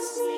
sleep.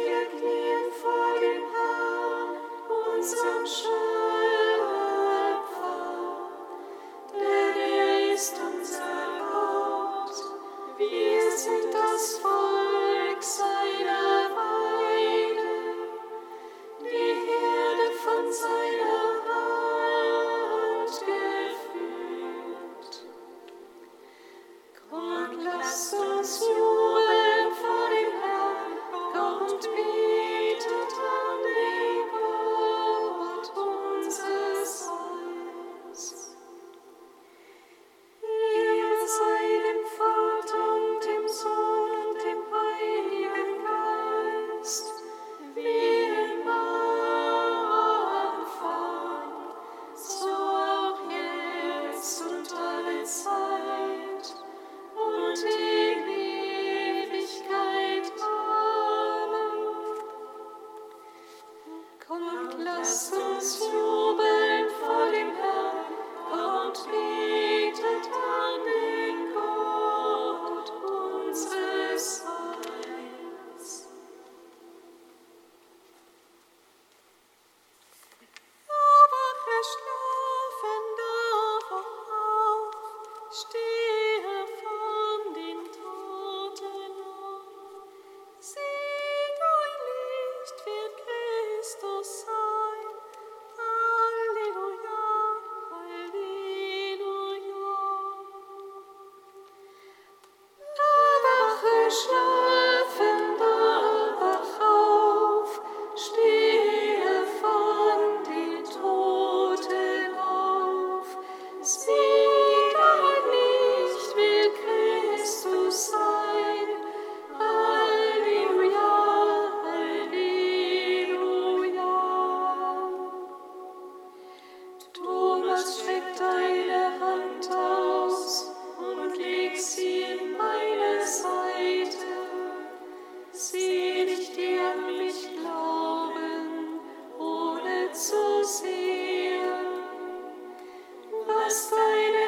sign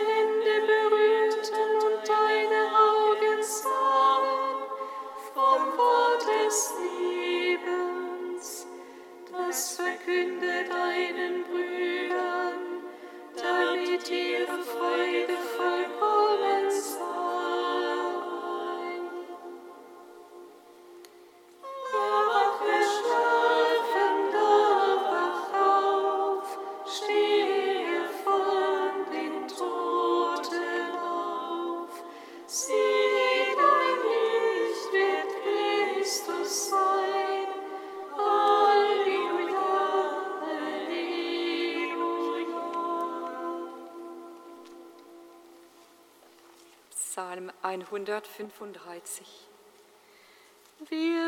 135. Wir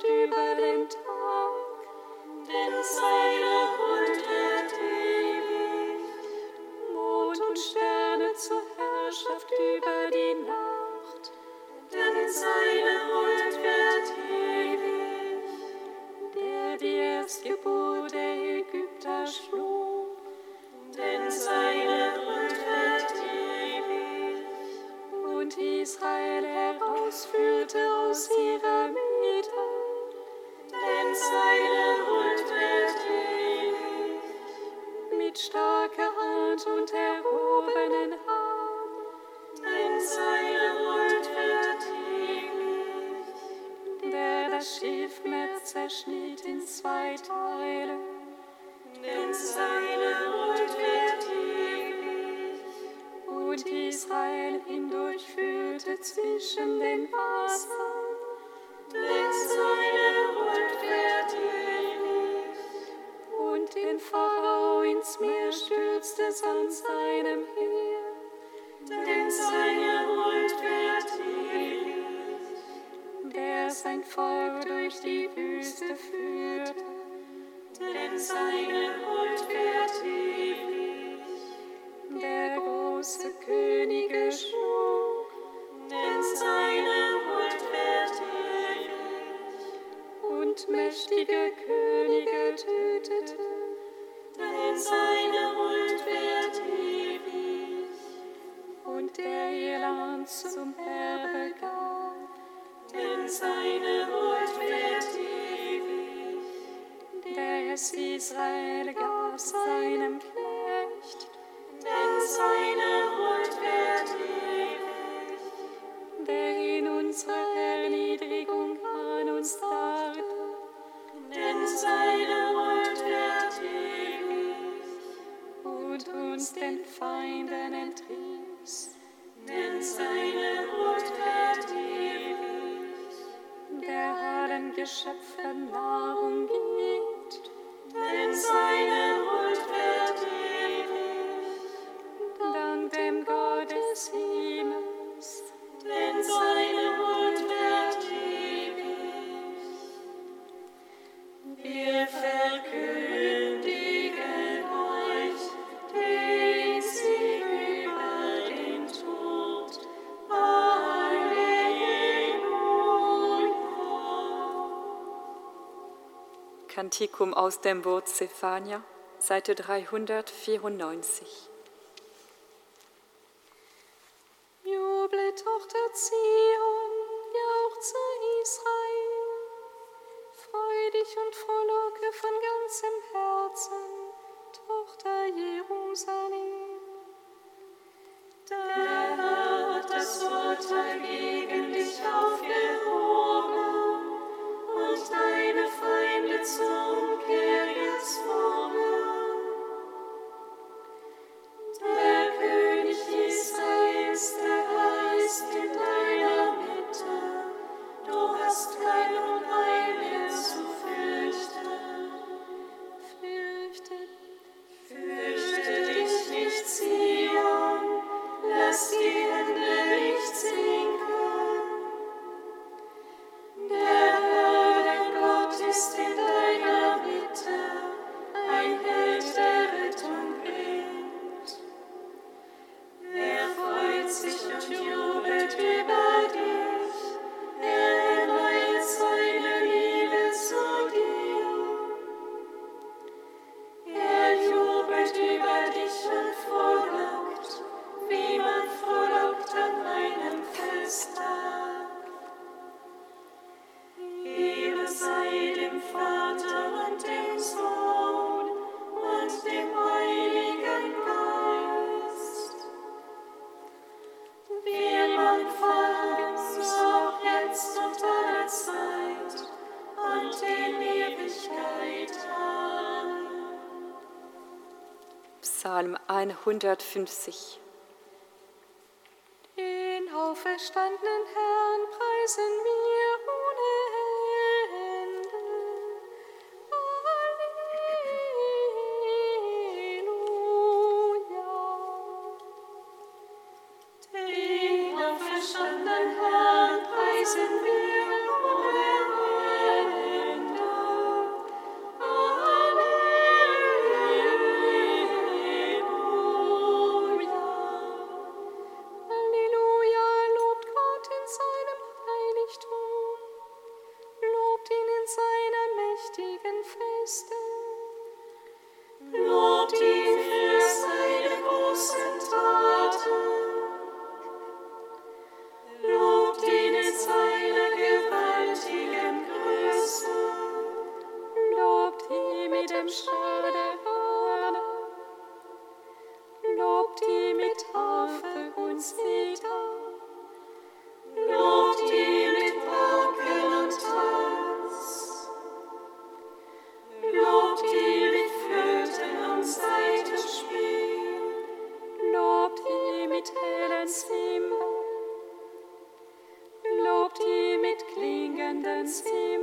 safety durch die Wüste führt, denn seine Kantikum aus dem Wort Zephania, Seite 394. 150. Den auferstandenen Herrn preisen wir. dancing.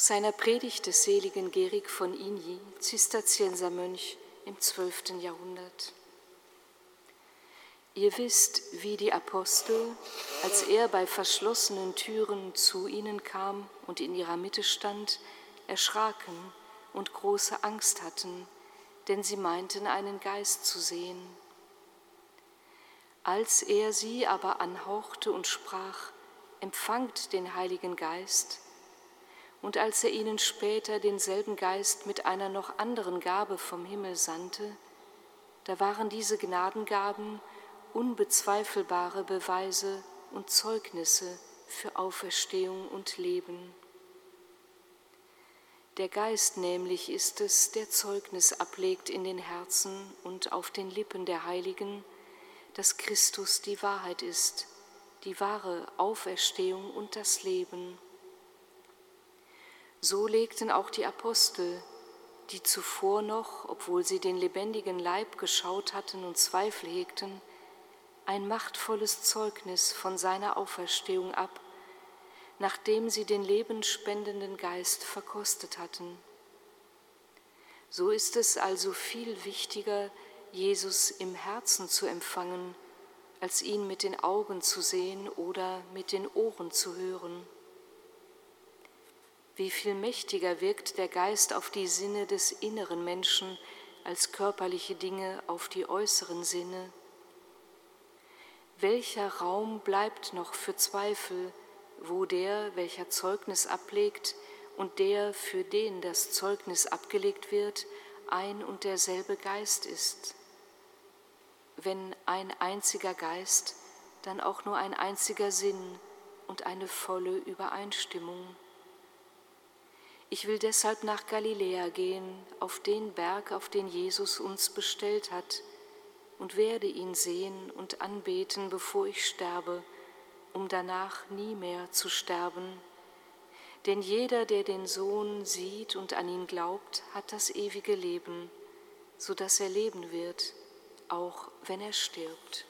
Aus seiner Predigt des seligen Gerig von Igny, Zisterziensermönch im 12. Jahrhundert. Ihr wisst, wie die Apostel, als er bei verschlossenen Türen zu ihnen kam und in ihrer Mitte stand, erschraken und große Angst hatten, denn sie meinten einen Geist zu sehen. Als er sie aber anhauchte und sprach, empfangt den Heiligen Geist, und als er ihnen später denselben Geist mit einer noch anderen Gabe vom Himmel sandte, da waren diese Gnadengaben unbezweifelbare Beweise und Zeugnisse für Auferstehung und Leben. Der Geist nämlich ist es, der Zeugnis ablegt in den Herzen und auf den Lippen der Heiligen, dass Christus die Wahrheit ist, die wahre Auferstehung und das Leben. So legten auch die Apostel, die zuvor noch, obwohl sie den lebendigen Leib geschaut hatten und Zweifel hegten, ein machtvolles Zeugnis von seiner Auferstehung ab, nachdem sie den lebenspendenden Geist verkostet hatten. So ist es also viel wichtiger, Jesus im Herzen zu empfangen, als ihn mit den Augen zu sehen oder mit den Ohren zu hören. Wie viel mächtiger wirkt der Geist auf die Sinne des inneren Menschen als körperliche Dinge auf die äußeren Sinne? Welcher Raum bleibt noch für Zweifel, wo der, welcher Zeugnis ablegt, und der, für den das Zeugnis abgelegt wird, ein und derselbe Geist ist? Wenn ein einziger Geist, dann auch nur ein einziger Sinn und eine volle Übereinstimmung. Ich will deshalb nach Galiläa gehen, auf den Berg, auf den Jesus uns bestellt hat, und werde ihn sehen und anbeten, bevor ich sterbe, um danach nie mehr zu sterben. Denn jeder, der den Sohn sieht und an ihn glaubt, hat das ewige Leben, so dass er leben wird, auch wenn er stirbt.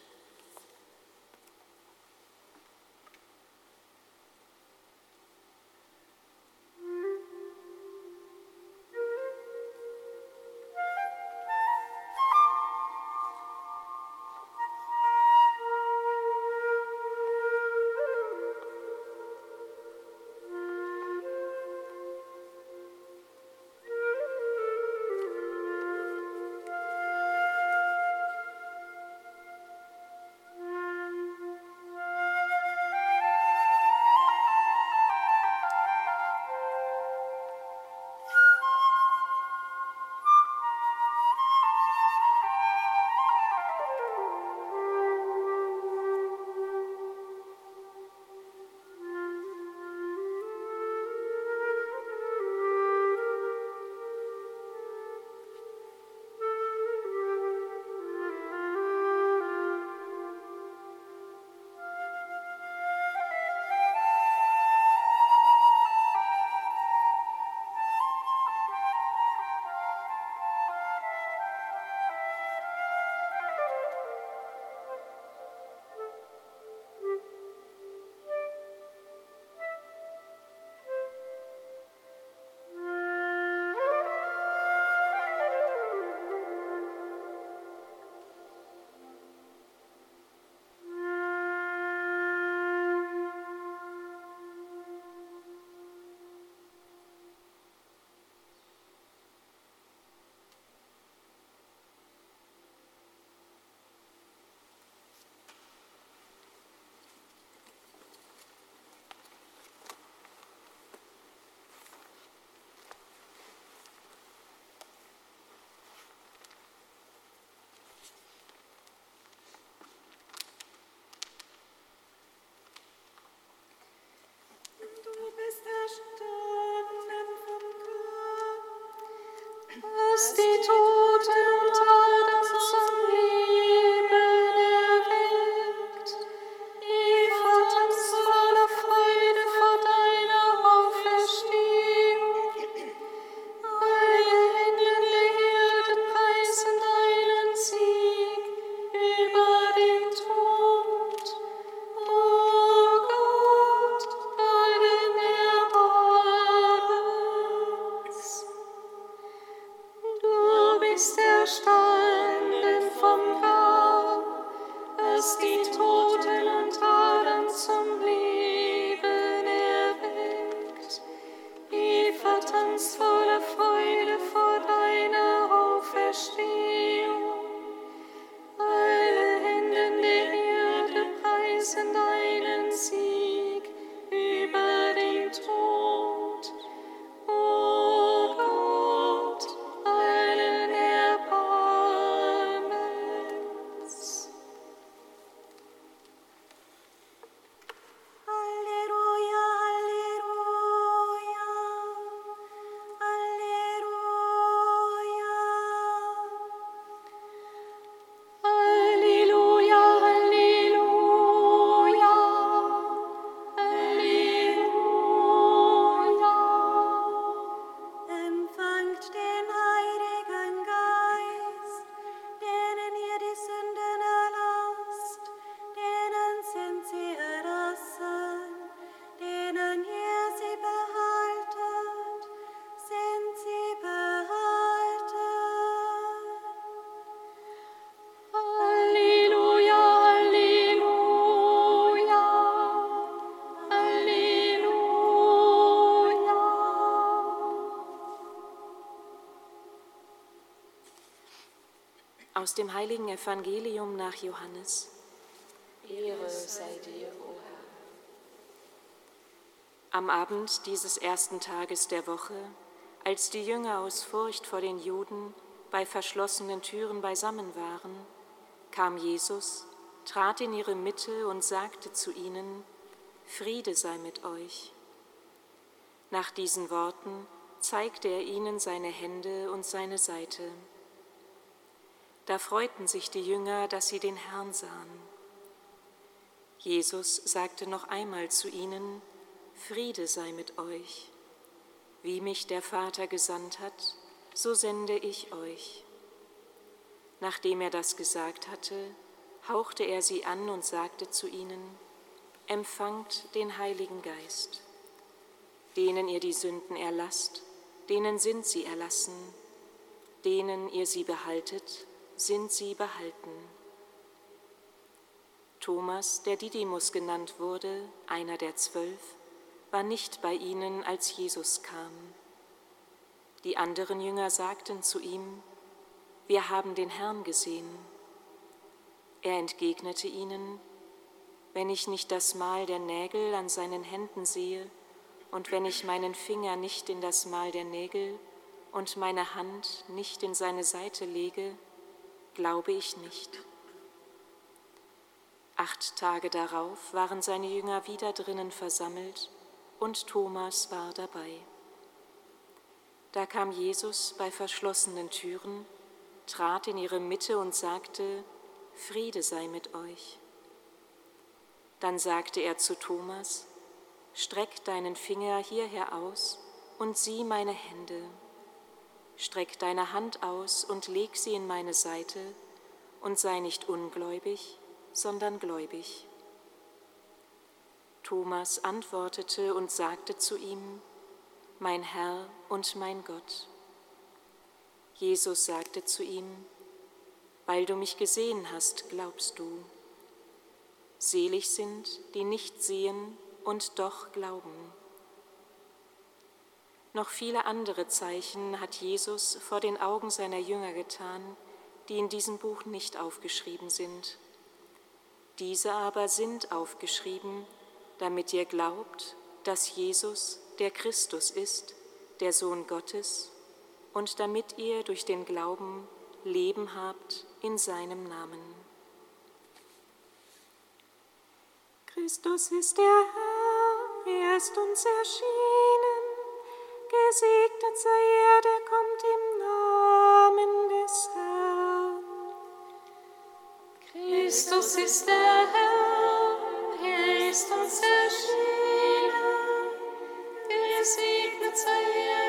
stay tuned. Aus dem heiligen Evangelium nach Johannes. Ehre sei dir, o Herr. Am Abend dieses ersten Tages der Woche, als die Jünger aus Furcht vor den Juden bei verschlossenen Türen beisammen waren, kam Jesus, trat in ihre Mitte und sagte zu ihnen, Friede sei mit euch. Nach diesen Worten zeigte er ihnen seine Hände und seine Seite. Da freuten sich die Jünger, dass sie den Herrn sahen. Jesus sagte noch einmal zu ihnen, Friede sei mit euch. Wie mich der Vater gesandt hat, so sende ich euch. Nachdem er das gesagt hatte, hauchte er sie an und sagte zu ihnen, Empfangt den Heiligen Geist. Denen ihr die Sünden erlasst, denen sind sie erlassen, denen ihr sie behaltet, sind sie behalten. Thomas, der Didymus genannt wurde, einer der zwölf, war nicht bei ihnen, als Jesus kam. Die anderen Jünger sagten zu ihm, wir haben den Herrn gesehen. Er entgegnete ihnen, wenn ich nicht das Mal der Nägel an seinen Händen sehe und wenn ich meinen Finger nicht in das Mal der Nägel und meine Hand nicht in seine Seite lege, glaube ich nicht. Acht Tage darauf waren seine Jünger wieder drinnen versammelt und Thomas war dabei. Da kam Jesus bei verschlossenen Türen, trat in ihre Mitte und sagte, Friede sei mit euch. Dann sagte er zu Thomas, Streck deinen Finger hierher aus und sieh meine Hände Streck deine Hand aus und leg sie in meine Seite und sei nicht ungläubig, sondern gläubig. Thomas antwortete und sagte zu ihm, Mein Herr und mein Gott. Jesus sagte zu ihm, Weil du mich gesehen hast, glaubst du. Selig sind, die nicht sehen und doch glauben. Noch viele andere Zeichen hat Jesus vor den Augen seiner Jünger getan, die in diesem Buch nicht aufgeschrieben sind. Diese aber sind aufgeschrieben, damit ihr glaubt, dass Jesus der Christus ist, der Sohn Gottes, und damit ihr durch den Glauben Leben habt in seinem Namen. Christus ist der Herr, er ist uns erschienen. Gesegnet sei er, der kommt im Namen des Herrn. Christus ist der Herr, er ist uns erschienen. Gesegnet sei er,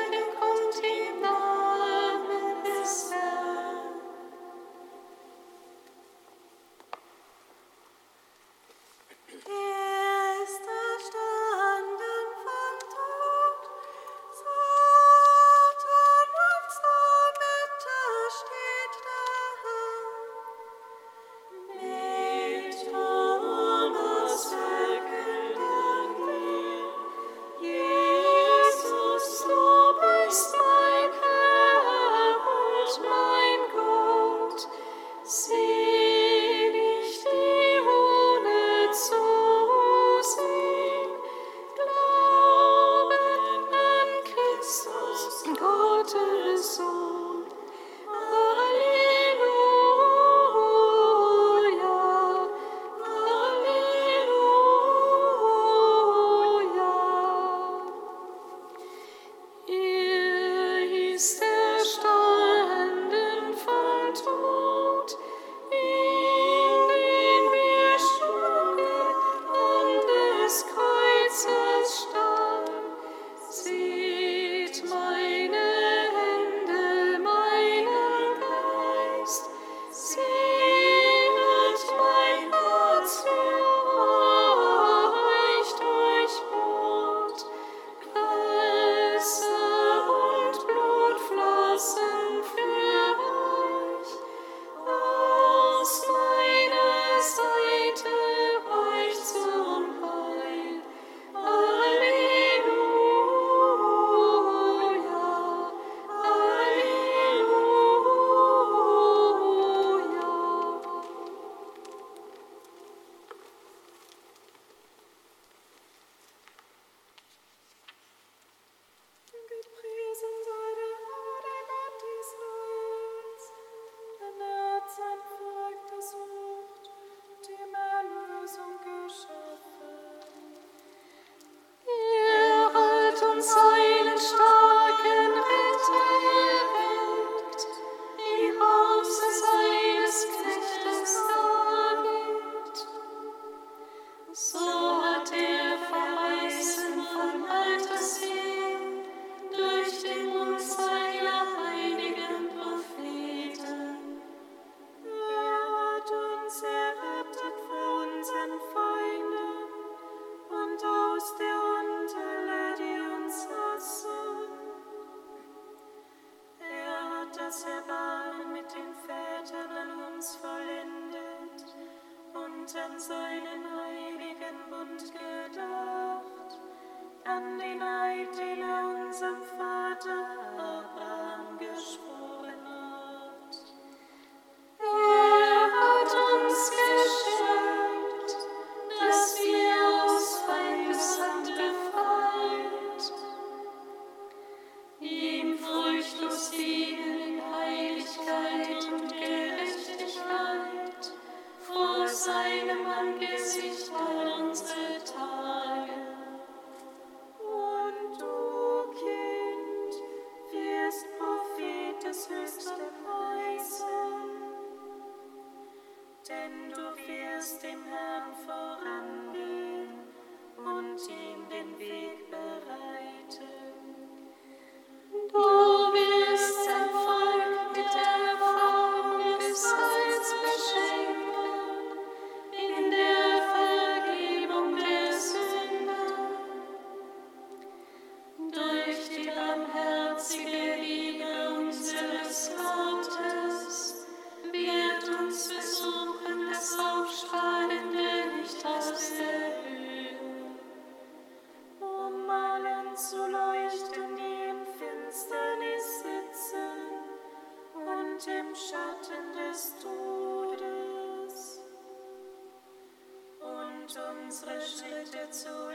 сражать отцу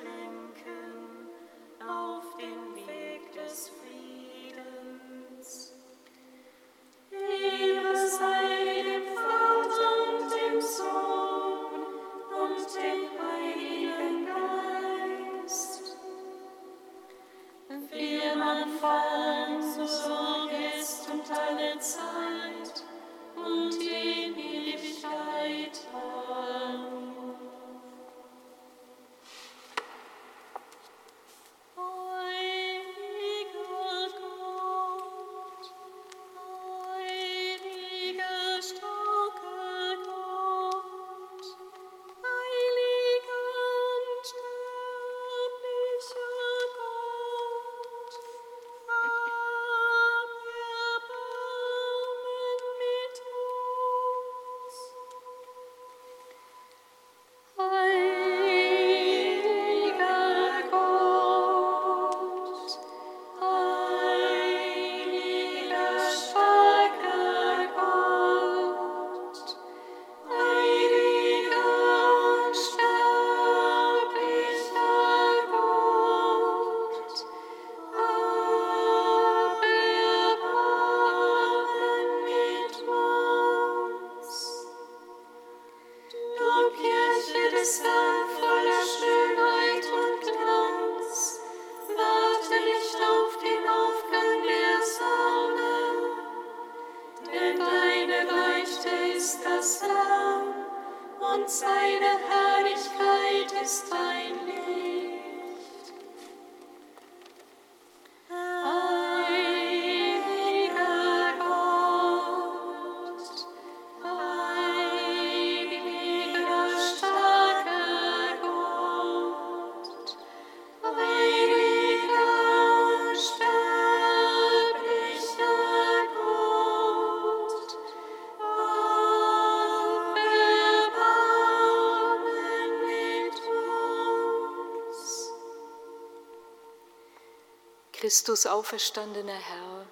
Christus auferstandener Herr,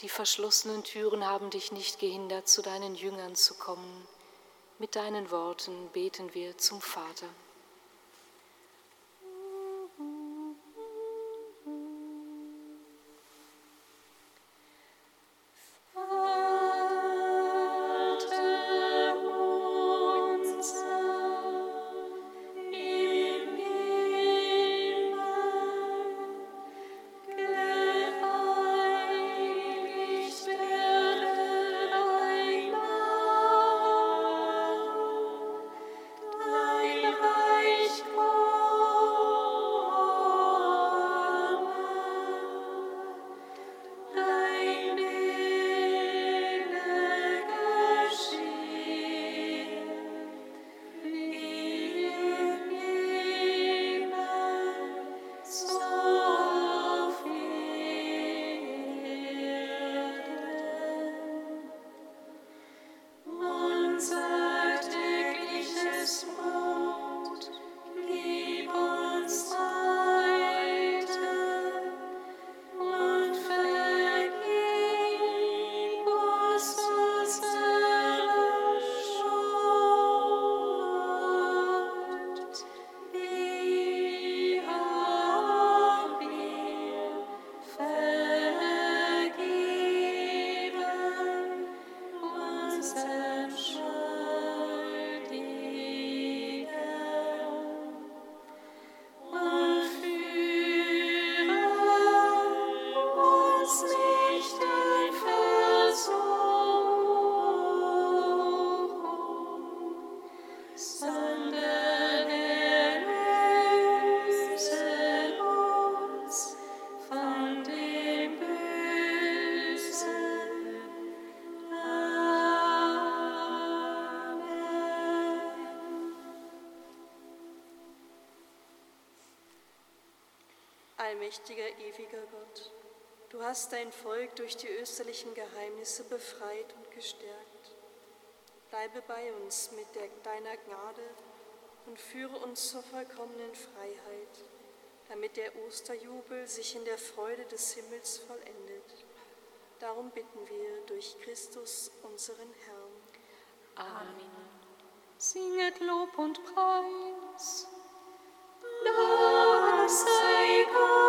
die verschlossenen Türen haben dich nicht gehindert, zu deinen Jüngern zu kommen. Mit deinen Worten beten wir zum Vater. Allmächtiger, ewiger Gott, du hast dein Volk durch die österlichen Geheimnisse befreit und gestärkt. Bleibe bei uns mit der, deiner Gnade und führe uns zur vollkommenen Freiheit, damit der Osterjubel sich in der Freude des Himmels vollendet. Darum bitten wir durch Christus, unseren Herrn. Amen. Singet Lob und Preis. Dank sei Gott.